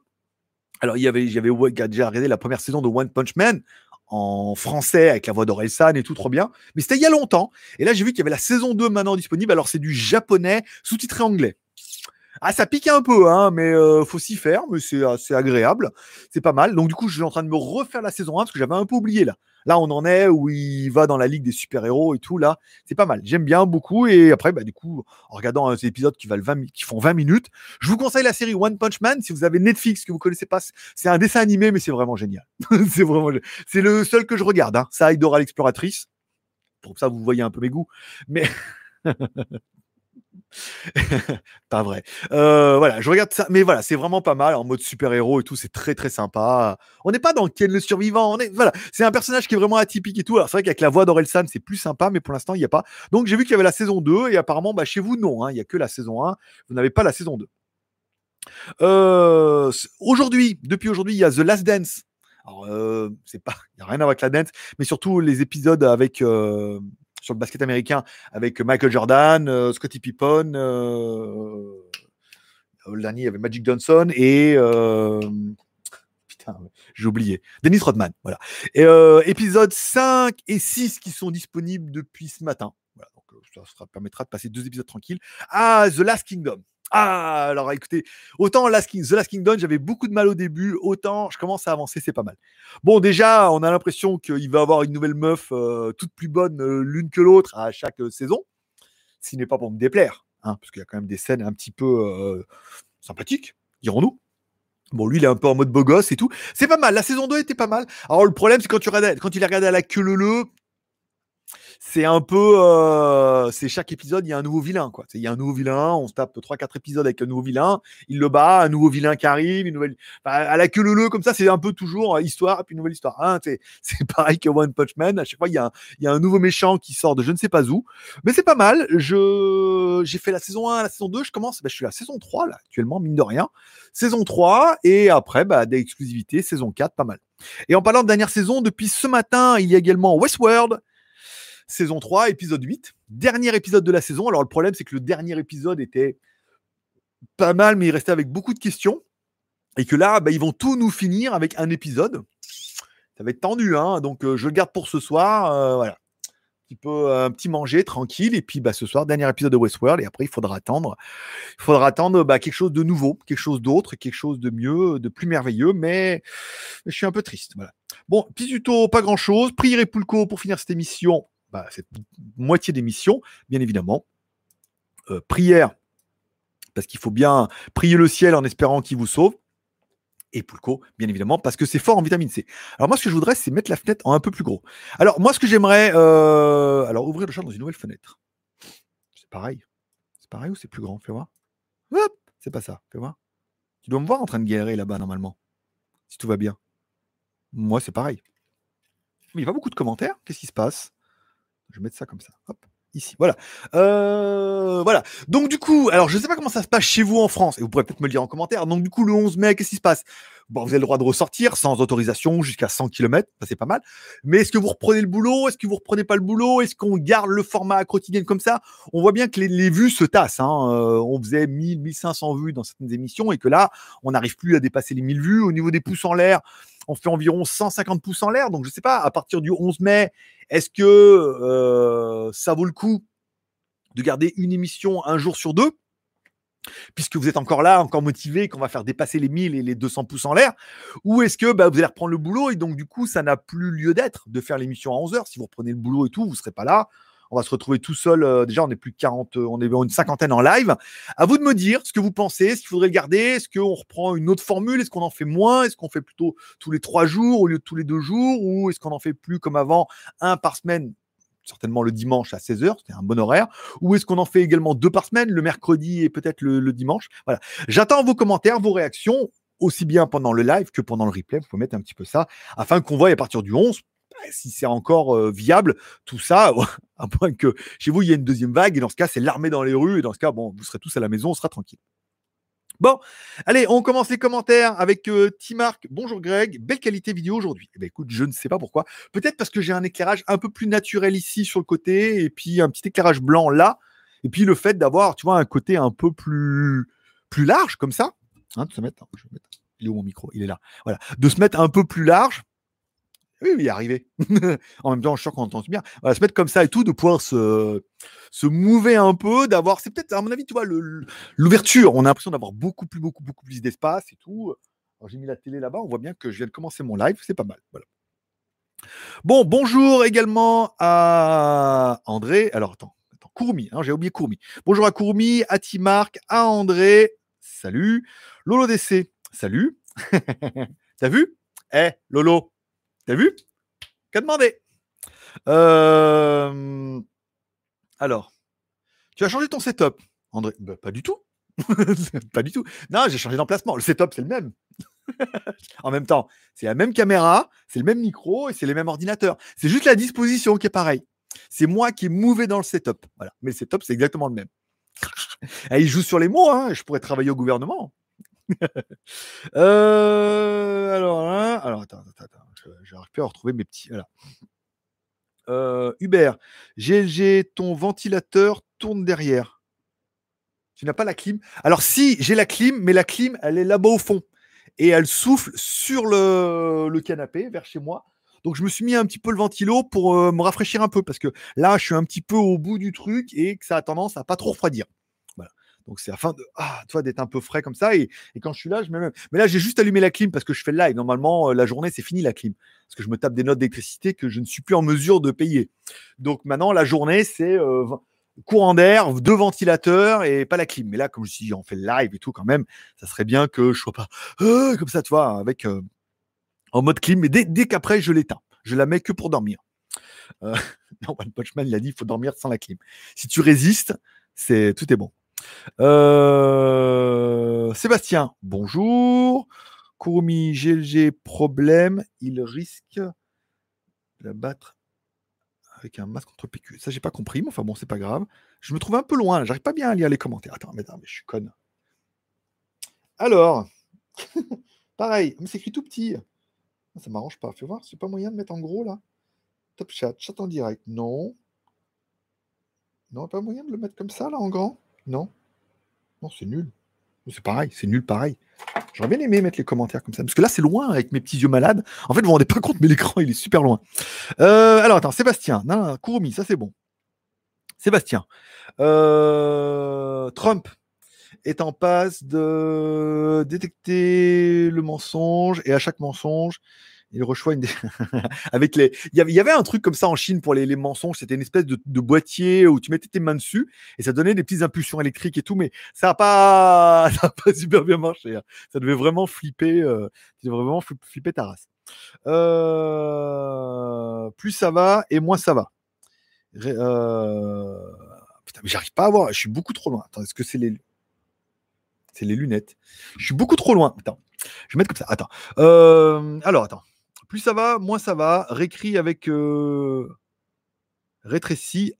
Alors il y avait, j'avais déjà regardé la première saison de One Punch Man en français avec la voix d'Orelsan et tout trop bien. Mais c'était il y a longtemps. Et là j'ai vu qu'il y avait la saison 2 maintenant disponible. Alors c'est du japonais sous-titré anglais. Ah, ça pique un peu, hein, mais euh, faut s'y faire, mais c'est assez agréable, c'est pas mal. Donc du coup, je suis en train de me refaire la saison 1 parce que j'avais un peu oublié là. Là, on en est où il va dans la ligue des super-héros et tout là, c'est pas mal. J'aime bien beaucoup et après, bah du coup, en regardant ces épisodes qui valent 20, mi- qui font 20 minutes, je vous conseille la série One Punch Man si vous avez Netflix que vous connaissez pas. C'est un dessin animé, mais c'est vraiment génial. c'est vraiment, c'est le seul que je regarde. Hein. Ça, Dora l'exploratrice. Pour ça, vous voyez un peu mes goûts, mais pas vrai. Euh, voilà, je regarde ça, mais voilà, c'est vraiment pas mal en mode super-héros et tout, c'est très très sympa. On n'est pas dans Ken le survivant, on est voilà, c'est un personnage qui est vraiment atypique et tout. Alors c'est vrai qu'avec la voix d'Orelsan, c'est plus sympa, mais pour l'instant, il n'y a pas. Donc j'ai vu qu'il y avait la saison 2 et apparemment bah, chez vous non, hein, il y a que la saison 1, vous n'avez pas la saison 2. Euh, aujourd'hui, depuis aujourd'hui, il y a The Last Dance. Alors, euh, c'est pas, il y a rien à voir avec la dance, mais surtout les épisodes avec sur le basket américain avec Michael Jordan, euh, Scottie Pippen, euh, le dernier, il y avait Magic Johnson et euh, putain, j'ai oublié, Dennis Rodman. Voilà. Et euh, épisodes 5 et 6 qui sont disponibles depuis ce matin. Euh, ça permettra de passer deux épisodes tranquilles. Ah, The Last Kingdom. Ah, alors écoutez, autant Last King- The Last Kingdom, j'avais beaucoup de mal au début, autant je commence à avancer, c'est pas mal. Bon, déjà, on a l'impression qu'il va avoir une nouvelle meuf euh, toute plus bonne euh, l'une que l'autre à chaque euh, saison, ce qui n'est pas pour me déplaire, hein, parce qu'il y a quand même des scènes un petit peu sympathiques, dirons-nous. Bon, lui, il est un peu en mode beau gosse et tout. C'est pas mal. La saison 2 était pas mal. Alors, le problème, c'est quand tu regardes, quand il regardé à la queue leu, c'est un peu, euh, c'est chaque épisode, il y a un nouveau vilain, quoi. Il y a un nouveau vilain, on se tape 3-4 épisodes avec un nouveau vilain, il le bat, un nouveau vilain qui arrive, une nouvelle, à la queue le le, comme ça, c'est un peu toujours euh, histoire puis nouvelle histoire. Hein, c'est, pareil que One Punch Man, à chaque fois, il y, a un, il y a un nouveau méchant qui sort de je ne sais pas où, mais c'est pas mal. Je, j'ai fait la saison 1, la saison 2, je commence, bah, je suis à la saison 3, là, actuellement, mine de rien. Saison 3, et après, bah, des exclusivités, saison 4, pas mal. Et en parlant de dernière saison, depuis ce matin, il y a également Westworld, saison 3, épisode 8. Dernier épisode de la saison. Alors le problème, c'est que le dernier épisode était pas mal, mais il restait avec beaucoup de questions. Et que là, bah, ils vont tout nous finir avec un épisode. Ça va être tendu, hein donc euh, je le garde pour ce soir. Euh, voilà. Un petit, peu, un petit manger tranquille. Et puis bah, ce soir, dernier épisode de Westworld. Et après, il faudra attendre. Il faudra attendre bah, quelque chose de nouveau, quelque chose d'autre, quelque chose de mieux, de plus merveilleux. Mais je suis un peu triste. Voilà. Bon, petit tuto, pas grand chose. Prière Poulco pour finir cette émission bah, cette moitié d'émission, bien évidemment. Euh, prière, parce qu'il faut bien prier le ciel en espérant qu'il vous sauve. Et Poulco, bien évidemment, parce que c'est fort en vitamine C. Alors moi, ce que je voudrais, c'est mettre la fenêtre en un peu plus gros. Alors moi, ce que j'aimerais, euh, alors ouvrir le chat dans une nouvelle fenêtre. C'est pareil. C'est pareil ou c'est plus grand? Fais voir. Hop, c'est pas ça. Fais voir. Tu dois me voir en train de galérer là-bas normalement, si tout va bien. Moi, c'est pareil. Mais il n'y a pas beaucoup de commentaires. Qu'est-ce qui se passe? Je vais mettre ça comme ça. Hop, ici. Voilà. Euh, voilà. Donc du coup, alors je ne sais pas comment ça se passe chez vous en France, et vous pourrez peut-être me le dire en commentaire. Donc du coup, le 11 mai, qu'est-ce qui se passe? Bon, vous avez le droit de ressortir sans autorisation jusqu'à 100 km, ça c'est pas mal. Mais est-ce que vous reprenez le boulot? Est-ce que vous reprenez pas le boulot? Est-ce qu'on garde le format quotidien comme ça? On voit bien que les, vues se tassent. Hein. Euh, on faisait 1000, 1500 vues dans certaines émissions et que là, on n'arrive plus à dépasser les 1000 vues. Au niveau des pouces en l'air, on fait environ 150 pouces en l'air. Donc, je ne sais pas, à partir du 11 mai, est-ce que euh, ça vaut le coup de garder une émission un jour sur deux? Puisque vous êtes encore là, encore motivé, qu'on va faire dépasser les 1000 et les 200 pouces en l'air, ou est-ce que bah, vous allez reprendre le boulot et donc du coup ça n'a plus lieu d'être de faire l'émission à 11h, si vous reprenez le boulot et tout, vous ne serez pas là, on va se retrouver tout seul. Euh, déjà, on est plus de 40, euh, on est une cinquantaine en live. À vous de me dire ce que vous pensez, est-ce qu'il faudrait le garder, est-ce qu'on reprend une autre formule, est-ce qu'on en fait moins, est-ce qu'on fait plutôt tous les trois jours au lieu de tous les deux jours, ou est-ce qu'on en fait plus comme avant, un par semaine certainement le dimanche à 16h, c'était un bon horaire, ou est-ce qu'on en fait également deux par semaine, le mercredi et peut-être le, le dimanche? Voilà. J'attends vos commentaires, vos réactions, aussi bien pendant le live que pendant le replay. Vous pouvez mettre un petit peu ça, afin qu'on voit à partir du 11, si c'est encore viable, tout ça, à moins que chez vous, il y ait une deuxième vague, et dans ce cas, c'est l'armée dans les rues, et dans ce cas, bon, vous serez tous à la maison, on sera tranquille. Bon, allez, on commence les commentaires avec Timark. Bonjour Greg, belle qualité vidéo aujourd'hui. Eh ben, écoute, je ne sais pas pourquoi. Peut-être parce que j'ai un éclairage un peu plus naturel ici sur le côté, et puis un petit éclairage blanc là, et puis le fait d'avoir, tu vois, un côté un peu plus, plus large comme ça. Hein, de se mettre, je vais mettre, il est où mon micro? Il est là. Voilà, de se mettre un peu plus large oui, oui, arriver. en même temps, je suis sûr qu'on entend bien. Voilà, se mettre comme ça et tout, de pouvoir se, se mouver un peu, d'avoir. C'est peut-être, à mon avis, tu vois, l'ouverture. On a l'impression d'avoir beaucoup plus, beaucoup, beaucoup plus d'espace et tout. j'ai mis la télé là-bas. On voit bien que je viens de commencer mon live. C'est pas mal. Voilà. Bon, bonjour également à André. Alors, attends, attends Courmi. Hein, j'ai oublié Courmi. Bonjour à Courmi, à Timark, à André. Salut. Lolo DC. Salut. T'as vu? Eh, Lolo, T'as vu? Qu'a demandé euh, Alors, tu as changé ton setup, André? Bah, Pas du tout. pas du tout. Non, j'ai changé d'emplacement. Le setup, c'est le même. en même temps, c'est la même caméra, c'est le même micro et c'est les mêmes ordinateurs. C'est juste la disposition qui est pareille. C'est moi qui ai mouvé dans le setup. Voilà. Mais le setup, c'est exactement le même. Il joue sur les mots. Hein. Je pourrais travailler au gouvernement. Euh, alors, hein, alors, attends, attends, attends. J'arrive plus à retrouver mes petits. Voilà. Euh, Hubert, GLG, ton ventilateur tourne derrière. Tu n'as pas la clim Alors, si, j'ai la clim, mais la clim, elle est là-bas au fond. Et elle souffle sur le, le, canapé, vers chez moi. Donc, je me suis mis un petit peu le ventilo pour euh, me rafraîchir un peu. Parce que là, je suis un petit peu au bout du truc et que ça a tendance à pas trop refroidir. Donc c'est afin de ah, toi d'être un peu frais comme ça. Et, quand je suis là, je mets même. Mais là, j'ai juste allumé la clim parce que je fais le live. Normalement, euh, la journée, c'est fini la clim. Parce que je me tape des notes d'électricité que je ne suis plus en mesure de payer. Donc maintenant, la journée, c'est euh, courant d'air, deux ventilateurs et pas la clim. Mais là, comme je dis, on fait le live et tout quand même, ça serait bien que je sois pas euh, comme ça, tu vois, avec en mode clim. Mais dès, dès qu'après, je l'éteins. Je la mets que pour dormir. Non, One Punch il a dit il faut dormir sans la clim. Si tu résistes, c'est tout est bon. Euh, Sébastien, bonjour. Kurumi, GLG, problème. Il risque de la battre avec un masque contre PQ. Ça, j'ai pas compris, mais enfin bon, c'est pas grave. Je me trouve un peu loin, j'arrive pas bien à lire les commentaires. Attends, mais, je suis conne. Alors, pareil, mais c'est écrit tout petit. Ça m'arrange pas. Fais voir, c'est pas moyen de mettre en gros là. Top chat, chat en direct. Non. Non, pas moyen de le mettre comme ça là en grand. Non. Non, c'est nul. C'est pareil, c'est nul pareil. J'aurais bien aimé mettre les commentaires comme ça. Parce que là, c'est loin avec mes petits yeux malades. En fait, vous vous rendez pas compte, mais l'écran, il est super loin. Euh, alors, attends, Sébastien. Non, ça c'est bon. Sébastien. Euh, Trump est en passe de détecter le mensonge et à chaque mensonge, il reçoit une. avec les. Il y, avait, un truc comme ça en Chine pour les, mensonges. C'était une espèce de, boîtier où tu mettais tes mains dessus et ça donnait des petites impulsions électriques et tout, mais ça n'a pas, pas super bien marché. Hein. Ça devait vraiment flipper. Euh... Tu devais vraiment flipper ta race. Euh, plus ça va et moins ça va. Euh... Putain, mais j'arrive pas à voir. Je suis beaucoup trop loin. Attends, est-ce que c'est les. C'est les lunettes? Je suis beaucoup trop loin. Attends. Je vais mettre comme ça. Attends. Euh, alors, attends. Plus ça va, moins ça va. Récrit avec. Euh...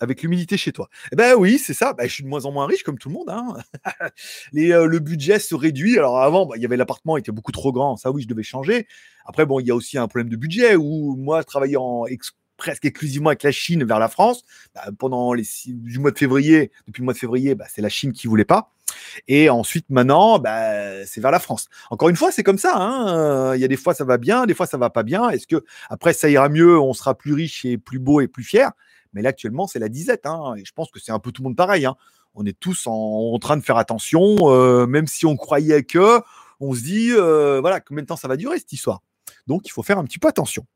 Avec l'humidité chez toi. Eh ben oui, c'est ça. Ben, je suis de moins en moins riche, comme tout le monde. Hein. Le budget se réduit. Alors avant, bah, il y avait l'appartement, il était beaucoup trop grand. Ça, oui, je devais changer. Après, bon, il y a aussi un problème de budget où moi, en presque exclusivement avec la Chine vers la France. Bah, pendant les du mois de février, depuis le mois de février, bah, c'est la Chine qui voulait pas. Et ensuite, maintenant, bah, c'est vers la France. Encore une fois, c'est comme ça. Hein. Il y a des fois, ça va bien, des fois, ça va pas bien. Est-ce que après, ça ira mieux, on sera plus riche et plus beau et plus fier? Mais là, actuellement, c'est la disette. Hein. Et je pense que c'est un peu tout le monde pareil. Hein. On est tous en, train de faire attention, euh, même si on croyait que, on se dit, euh, voilà, combien de temps ça va durer cette histoire? Donc, il faut faire un petit peu attention.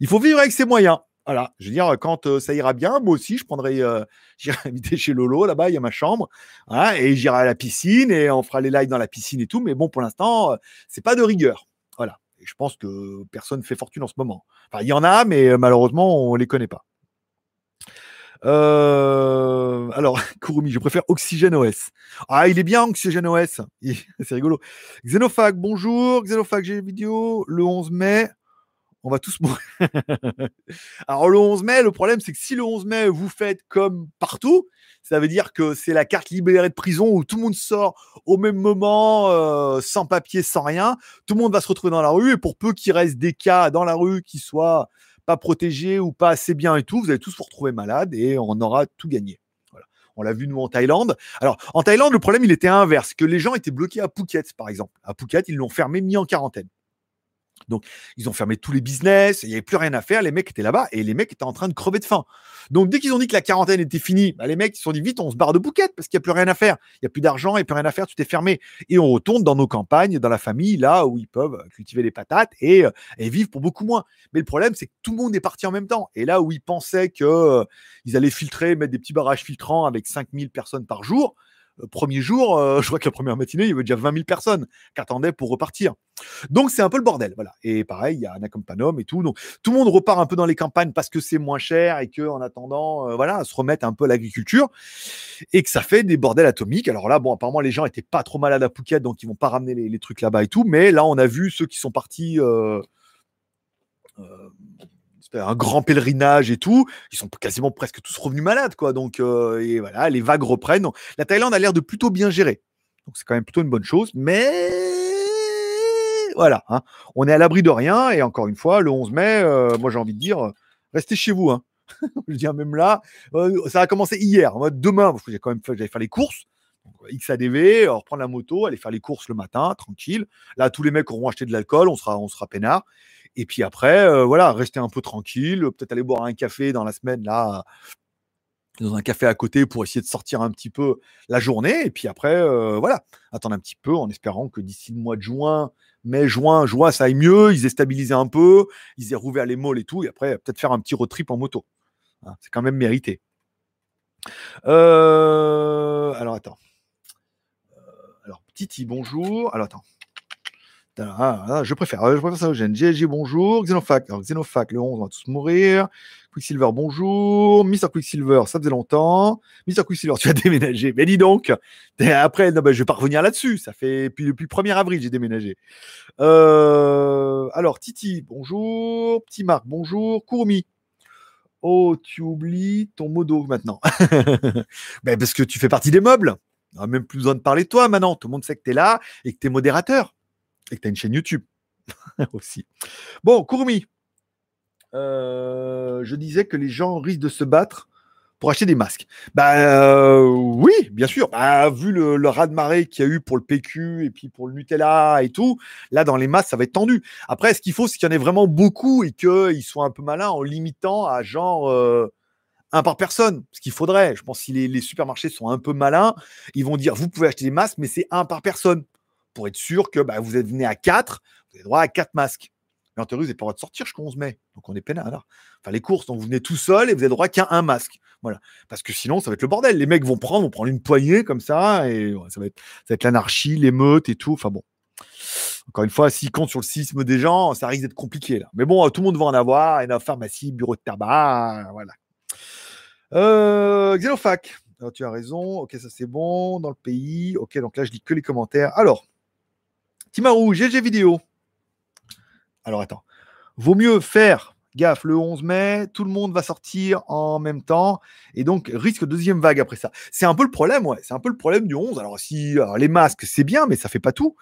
Il faut vivre avec ses moyens. Voilà, je veux dire, quand ça ira bien, moi aussi, je prendrai, j'irai inviter chez Lolo, là-bas, il y a ma chambre, hein, et j'irai à la piscine, et on fera les lives dans la piscine et tout, mais bon, pour l'instant, euh, c'est pas de rigueur. Voilà. Et je pense que personne ne fait fortune en ce moment. Enfin, il y en a, mais malheureusement, on les connaît pas. alors, Kurumi, je préfère Oxygène OS. Ah, il est bien, Oxygène OS. C'est rigolo. Xenophag, bonjour. Xenophag, j'ai une vidéo le 11 mai on va tous mourir. Alors le 11 mai, le problème c'est que si le 11 mai vous faites comme partout, ça veut dire que c'est la carte libérée de prison où tout le monde sort au même moment, euh, sans papier, sans rien. Tout le monde va se retrouver dans la rue et pour peu qu'il reste des cas dans la rue qui soient pas protégés ou pas assez bien et tout, vous allez tous vous retrouver malades et on aura tout gagné. Voilà. On l'a vu nous en Thaïlande. Alors en Thaïlande, le problème il était inverse, que les gens étaient bloqués à Phuket par exemple. À Phuket, ils l'ont fermé, mis en quarantaine. Donc, ils ont fermé tous les business, il n'y avait plus rien à faire, les mecs étaient là-bas et les mecs étaient en train de crever de faim. Donc, dès qu'ils ont dit que la quarantaine était finie, bah, les mecs se sont dit vite, on se barre de bouquet parce qu'il n'y a plus rien à faire. Il n'y a plus d'argent, il n'y a plus rien à faire, tout est fermé. Et on retourne dans nos campagnes, dans la famille, là où ils peuvent cultiver les patates et, euh, et vivre pour beaucoup moins. Mais le problème, c'est que tout le monde est parti en même temps. Et là où ils pensaient qu'ils euh, allaient filtrer, mettre des petits barrages filtrants avec 5000 personnes par jour, euh, premier jour, euh, je crois que la première matinée, il y avait déjà 20 000 personnes qui attendaient pour repartir. Donc c'est un peu le bordel, voilà. Et pareil, il y a un accompagnement et tout. Donc tout le monde repart un peu dans les campagnes parce que c'est moins cher et que en attendant, euh, voilà, se remettre un peu à l'agriculture et que ça fait des bordels atomiques. Alors là, bon, apparemment les gens étaient pas trop malades à Phuket, donc ils vont pas ramener les, trucs là-bas et tout. Mais là, on a vu ceux qui sont partis un grand pèlerinage et tout. Ils sont quasiment presque tous revenus malades, quoi. Donc, euh, et voilà, les vagues reprennent. La Thaïlande a l'air de plutôt bien gérer. Donc, c'est quand même plutôt une bonne chose. Mais voilà, hein. on est à l'abri de rien. Et encore une fois, le 11 mai, euh, moi, j'ai envie de dire, restez chez vous. Hein. Je dire, même là, euh, ça a commencé hier. Demain, j'ai quand même faire les courses. XADV, reprendre la moto, aller faire les courses le matin, tranquille. Là, tous les mecs auront acheté de l'alcool, on sera, on sera peinard. Et puis après, voilà, rester un peu tranquille, peut-être aller boire un café dans la semaine, là, dans un café à côté pour essayer de sortir un petit peu la journée. Et puis après, voilà, attendre un petit peu en espérant que d'ici le mois de juin, mai, juin, juin, ça aille mieux, ils aient stabilisé un peu, ils aient rouvert les malls et tout. Et après, peut-être faire un petit road trip en moto. Hein, c'est quand même mérité. Alors attends. alors, Titi, bonjour. Alors attends. Ah, ah, je préfère, je préfère ça au GLG, bonjour. Xenofac, Xenofac, le 11, on va tous mourir. Quicksilver, bonjour. Mister Quicksilver, ça faisait longtemps. Mister Quicksilver, tu as déménagé. Mais dis donc, après, non, ben, je vais pas revenir là-dessus. Ça fait depuis, depuis le 1er avril, j'ai déménagé. Euh, alors, Titi, bonjour. Petit Marc, bonjour. Courmi. Oh, tu oublies ton modo maintenant. ben, parce que tu fais partie des meubles. On n'a même plus besoin de parler de toi maintenant. Tout le monde sait que tu es là et que tu es modérateur et que tu as une chaîne YouTube aussi. Bon, Courmi, euh, je disais que les gens risquent de se battre pour acheter des masques. Bah oui, bien sûr. Bah, vu le, le raz-de-marée qu'il y a eu pour le PQ et puis pour le Nutella et tout, là dans les masques ça va être tendu. Après, ce qu'il faut, c'est qu'il y en ait vraiment beaucoup et qu'ils soient un peu malins en limitant à genre euh, un par personne. Ce qu'il faudrait, je pense, si les, les, supermarchés sont un peu malins, ils vont dire vous pouvez acheter des masques, mais c'est un par personne pour être sûr que bah, vous êtes venu à quatre, vous avez droit à quatre masques. Mais en théorie, vous n'avez pas le droit de sortir jusqu'au 11 mai. Donc on est peinard. Enfin, les courses, donc vous venez tout seul et vous avez droit qu'à un masque. Voilà. Parce que sinon, ça va être le bordel. Les mecs vont prendre, vont prendre une poignée comme ça et ça va être, être l'anarchie, l'émeute et tout. Enfin bon. Encore une fois, s'ils comptent sur le sisme des gens, ça risque d'être compliqué là. Mais bon, tout le monde va en avoir. Et la pharmacie, bureau de tabac, voilà. Euh, Xenofac. Alors, tu as raison. Ok, ça c'est bon. Dans le pays. Ok, donc là, je lis que les commentaires. Alors, Timarou, GG vidéo. Alors attends. Vaut mieux faire gaffe, le 11 mai, tout le monde va sortir en même temps, et donc risque deuxième vague après ça. C'est un peu le problème, ouais, c'est un peu le problème du 11. Alors si les masques, c'est bien, mais ça fait pas tout.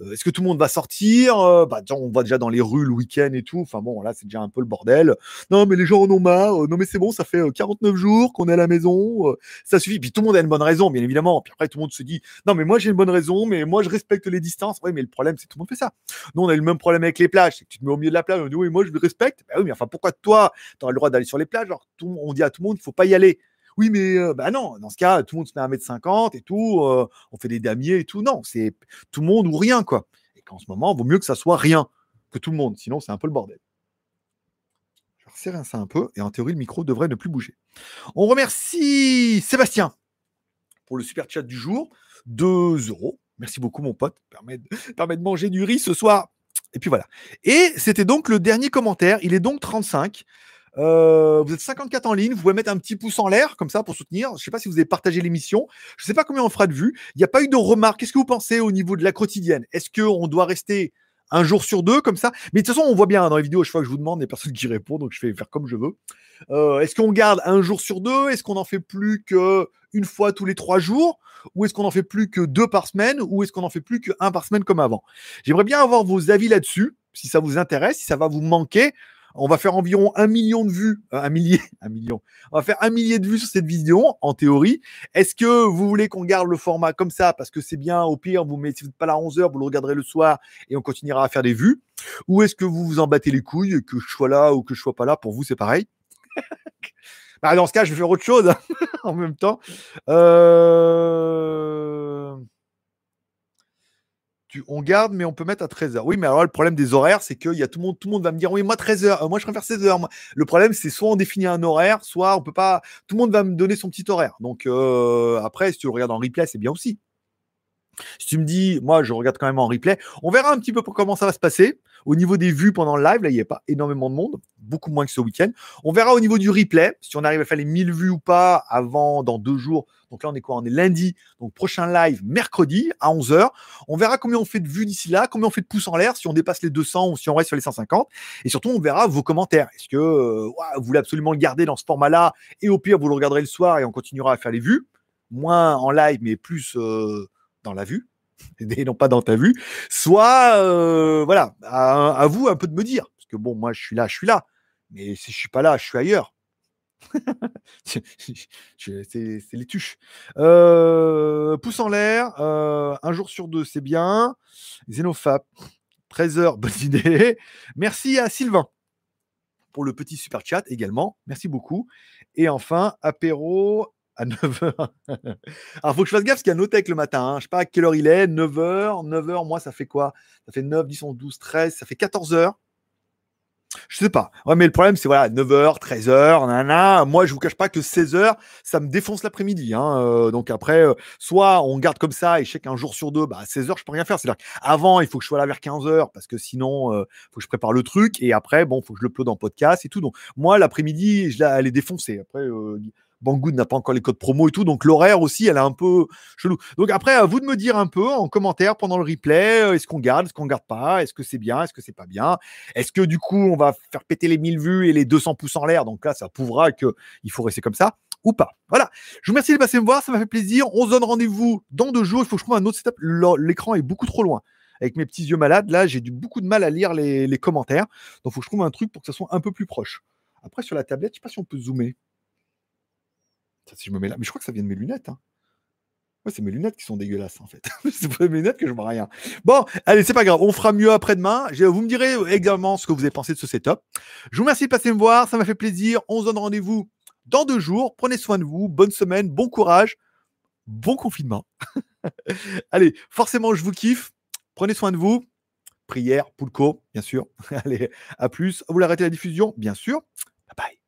Euh, est-ce que tout le monde va sortir? Euh, bah, On va déjà dans les rues le week-end et tout. Enfin bon, là, c'est déjà un peu le bordel. Non, mais les gens en ont marre. Euh, non, mais c'est bon, ça fait 49 jours qu'on est à la maison. ça suffit. Puis tout le monde a une bonne raison, bien évidemment. Puis après, tout le monde se dit Non, mais moi, j'ai une bonne raison, mais moi, je respecte les distances. Oui, mais le problème, c'est que tout le monde fait ça. Nous, on a le même problème avec les plages. C'est que tu te mets au milieu de la plage. On dit Oui, moi, je respecte. Bah oui, mais enfin, pourquoi toi, tu as le droit d'aller sur les plages? Tout, on dit à tout le monde Il faut pas y aller. Oui, mais bah non, dans ce cas, tout le monde se met à 1m50 et tout, on fait des damiers et tout. Non, c'est tout le monde ou rien, quoi en ce moment, il vaut mieux que ça soit rien que tout le monde, sinon c'est un peu le bordel. Je resserre ça un peu, et en théorie, le micro devrait ne plus bouger. On remercie Sébastien pour le super chat du jour. 2 euros. Merci beaucoup, mon pote. Permet de, permet de manger du riz ce soir. Et puis voilà. Et c'était donc le dernier commentaire. Il est donc 35. Euh, vous êtes 54 en ligne, vous pouvez mettre un petit pouce en l'air comme ça pour soutenir. Je ne sais pas si vous avez partagé l'émission. Je ne sais pas combien on fera de vues. Il n'y a pas eu de remarques. Qu'est-ce que vous pensez au niveau de la quotidienne? Est-ce qu'on doit rester un jour sur deux comme ça? Mais de toute façon, on voit bien dans les vidéos, chaque fois que je vous demande, il n'y a personne qui répond, donc je vais faire comme je veux. Euh, est-ce qu'on garde un jour sur deux? Est-ce qu'on en fait plus qu'une fois tous les trois jours? Ou est-ce qu'on en fait plus que deux par semaine? Ou est-ce qu'on en fait plus qu'un par semaine comme avant? J'aimerais bien avoir vos avis là-dessus, si ça vous intéresse, si ça va vous manquer. On va faire environ un million de vues, euh, un millier, un million. On va faire un millier de vues sur cette vidéo, en théorie. Est-ce que vous voulez qu'on garde le format comme ça parce que c'est bien Au pire, vous mettez, vous n'êtes pas là à 11h, vous le regarderez le soir et on continuera à faire des vues? Ou est-ce que vous vous en battez les couilles, que je sois là ou que je sois pas là Pour vous, c'est pareil? bah, dans ce cas, je vais faire autre chose en même temps. Euh on garde, mais on peut mettre à 13h. Oui, mais alors le problème des horaires, c'est que y a tout le monde, tout le monde va me dire, oui, moi 13h, euh, moi je préfère 16h. Le problème, c'est soit on définit un horaire, soit on peut pas. Tout le monde va me donner son petit horaire. Donc euh, après, si tu le regardes en replay, c'est bien aussi. Si tu me dis, moi je regarde quand même en replay, on verra un petit peu comment ça va se passer. Au niveau des vues pendant le live, là, il n'y a pas énormément de monde, beaucoup moins que ce week-end. On verra au niveau du replay, si on arrive à faire les 1000 vues ou pas avant, dans deux jours. Donc là, on est quoi? On est lundi. Donc prochain live, mercredi à 11h. On verra combien on fait de vues d'ici là, combien on fait de pouces en l'air, si on dépasse les 200 ou si on reste sur les 150. Et surtout, on verra vos commentaires. Est-ce que euh, vous voulez absolument le garder dans ce format-là? Et au pire, vous le regarderez le soir et on continuera à faire les vues. Moins en live, mais plus euh, dans la vue et non pas dans ta vue, soit euh, voilà, à, vous un peu de me dire, parce que bon, moi je suis là, je suis là, mais si je suis pas là, je suis ailleurs. c'est les tuches. Euh, pouce en l'air, euh, un jour sur deux, c'est bien. Xenofap, 13h, bonne idée. Merci à Sylvain pour le petit super chat également. Merci beaucoup. Et enfin, apéro à 9h. Alors, faut que je fasse gaffe parce qu'il y a Notech le matin. Hein. Je sais pas à quelle heure il est. 9h. 9h, moi, ça fait quoi? Ça fait 9, 10, 11, 12, 13. Ça fait 14h. Je sais pas. Ouais, mais le problème, c'est voilà, 9h, 13h, nana. Moi, je vous cache pas que 16h, ça me défonce l'après-midi. Hein. Euh, donc après, euh, soit on garde comme ça et je sais qu'un jour sur deux, bah, à 16h, je peux rien faire. C'est-à-dire avant, il faut que je sois là vers 15h parce que sinon, il faut que je prépare le truc. Et après, bon, faut que je le upload en podcast et tout. Donc moi, l'après-midi, je elle est défoncée. Après, Banggood n'a pas encore les codes promo et tout, donc l'horaire aussi, elle est un peu chelou. Donc après, à vous de me dire un peu en commentaire pendant le replay, euh, est-ce qu'on garde, est-ce qu'on garde pas, est-ce que c'est bien, est-ce que c'est pas bien, est-ce que du coup on va faire péter les 1000 vues et les 200 pouces en l'air, donc là ça prouvera qu'il faut rester comme ça ou pas. Voilà. Je vous remercie de passer me voir, ça m'a fait plaisir. On se donne rendez-vous dans deux jours. Il faut que je trouve un autre setup. L'écran est beaucoup trop loin. Avec mes petits yeux malades, là, j'ai beaucoup de mal à lire les, les commentaires. Donc, il faut que je trouve un truc pour que ça soit un peu plus proche. Après, sur la tablette, je sais pas si on peut zoomer si je me mets là, mais je crois que ça vient de mes lunettes. Hein. C'est mes lunettes qui sont dégueulasses en fait. c'est pour mes lunettes que je vois rien. Bon, allez, c'est pas grave, on fera mieux après-demain. Vous me direz également ce que vous avez pensé de ce setup. Je vous remercie de passer me voir, ça m'a fait plaisir. On se donne rendez-vous dans deux jours. Prenez soin de vous, bonne semaine, bon courage, bon confinement. allez, forcément, je vous kiffe. Prenez soin de vous. Prière, Poulco, bien sûr. allez, à plus. Vous l'arrêtez la diffusion, bien sûr. Bye bye.